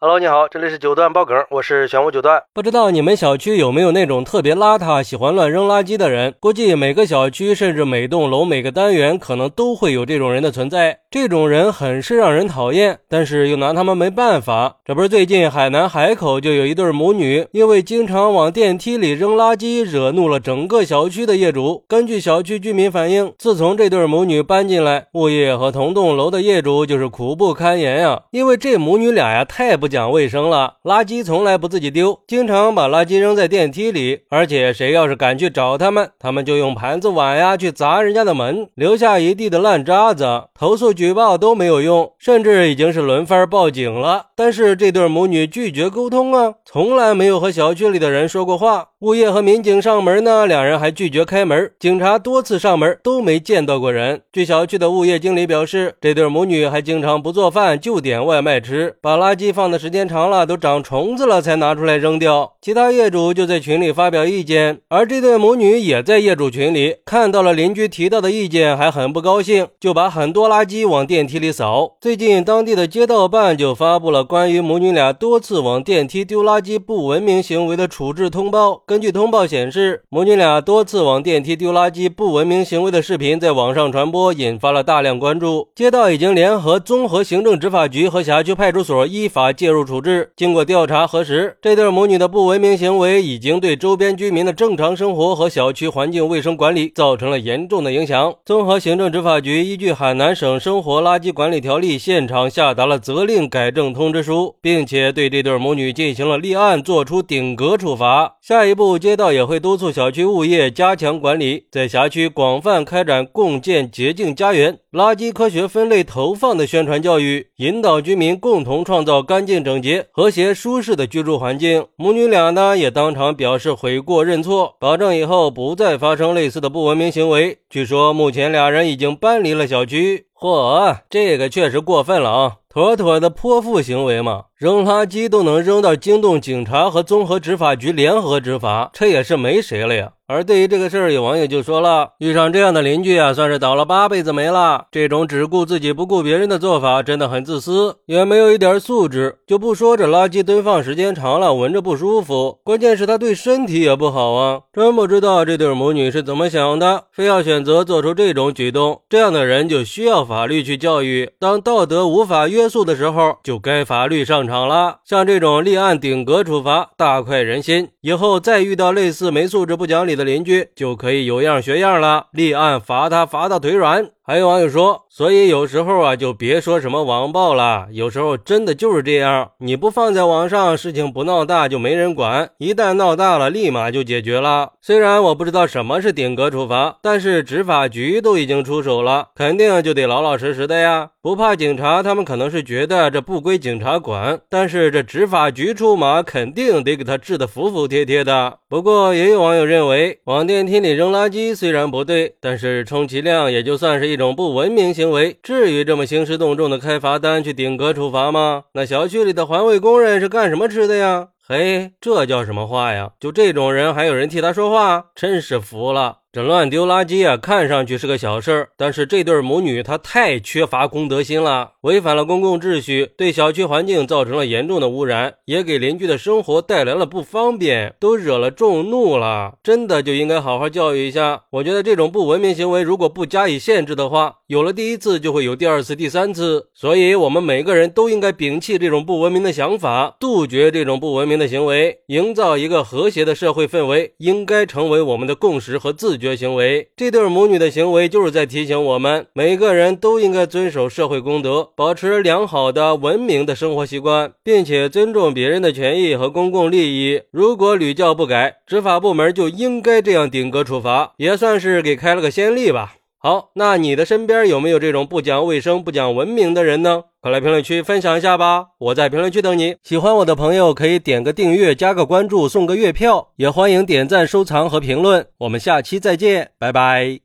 Hello，你好，这里是九段爆梗，我是玄武九段。不知道你们小区有没有那种特别邋遢、喜欢乱扔垃圾的人？估计每个小区，甚至每栋楼、每个单元，可能都会有这种人的存在。这种人很是让人讨厌，但是又拿他们没办法。这不是最近海南海口就有一对母女，因为经常往电梯里扔垃圾，惹怒了整个小区的业主。根据小区居民反映，自从这对母女搬进来，物业和同栋楼的业主就是苦不堪言呀，因为这母女俩呀太不。讲卫生了，垃圾从来不自己丢，经常把垃圾扔在电梯里。而且谁要是敢去找他们，他们就用盘子碗呀去砸人家的门，留下一地的烂渣子。投诉举报都没有用，甚至已经是轮番报警了。但是这对母女拒绝沟通啊，从来没有和小区里的人说过话。物业和民警上门呢，两人还拒绝开门。警察多次上门都没见到过人。据小区的物业经理表示，这对母女还经常不做饭就点外卖吃，把垃圾放在时间长了都长虫子了才拿出来扔掉。其他业主就在群里发表意见，而这对母女也在业主群里看到了邻居提到的意见，还很不高兴，就把很多垃圾往电梯里扫。最近当地的街道办就发布了关于母女俩多次往电梯丢垃圾不文明行为的处置通报。根据通报显示，母女俩多次往电梯丢垃圾不文明行为的视频在网上传播，引发了大量关注。街道已经联合综合行政执法局和辖区派出所依法介介入处置。经过调查核实，这对母女的不文明行为已经对周边居民的正常生活和小区环境卫生管理造成了严重的影响。综合行政执法局依据海南省生活垃圾管理条例，现场下达了责令改正通知书，并且对这对母女进行了立案，作出顶格处罚。下一步，街道也会督促小区物业加强管理，在辖区广泛开展共建洁净家园、垃圾科学分类投放的宣传教育，引导居民共同创造干净整洁、和谐舒适的居住环境。母女俩呢也当场表示悔过认错，保证以后不再发生类似的不文明行为。据说目前俩人已经搬离了小区。嚯，这个确实过分了啊！妥妥的泼妇行为嘛！扔垃圾都能扔到惊动警察和综合执法局联合执法，这也是没谁了呀。而对于这个事儿，有网友就说了：“遇上这样的邻居啊，算是倒了八辈子霉了。这种只顾自己不顾别人的做法，真的很自私，也没有一点素质。就不说这垃圾堆放时间长了，闻着不舒服，关键是他对身体也不好啊！真不知道这对母女是怎么想的，非要选择做出这种举动。这样的人就需要法律去教育。当道德无法约束的时候，就该法律上场了。像这种立案顶格处罚，大快人心。以后再遇到类似没素质、不讲理。”的邻居就可以有样学样了，立案罚他罚到腿软。还有网友说，所以有时候啊，就别说什么网暴了，有时候真的就是这样。你不放在网上，事情不闹大就没人管；一旦闹大了，立马就解决了。虽然我不知道什么是顶格处罚，但是执法局都已经出手了，肯定就得老老实实的呀。不怕警察，他们可能是觉得这不归警察管，但是这执法局出马，肯定得给他治得服服帖帖的。不过也有网友认为，往电梯里扔垃圾虽然不对，但是充其量也就算是一。种不文明行为，至于这么兴师动众的开罚单去顶格处罚吗？那小区里的环卫工人是干什么吃的呀？嘿，这叫什么话呀？就这种人还有人替他说话，真是服了。这乱丢垃圾啊，看上去是个小事儿，但是这对母女她太缺乏公德心了，违反了公共秩序，对小区环境造成了严重的污染，也给邻居的生活带来了不方便，都惹了众怒了。真的就应该好好教育一下。我觉得这种不文明行为，如果不加以限制的话，有了第一次就会有第二次、第三次。所以，我们每个人都应该摒弃这种不文明的想法，杜绝这种不文明的行为，营造一个和谐的社会氛围，应该成为我们的共识和自。觉行为，这对母女的行为就是在提醒我们，每个人都应该遵守社会公德，保持良好的文明的生活习惯，并且尊重别人的权益和公共利益。如果屡教不改，执法部门就应该这样顶格处罚，也算是给开了个先例吧。好，那你的身边有没有这种不讲卫生、不讲文明的人呢？快来评论区分享一下吧！我在评论区等你。喜欢我的朋友可以点个订阅、加个关注、送个月票，也欢迎点赞、收藏和评论。我们下期再见，拜拜。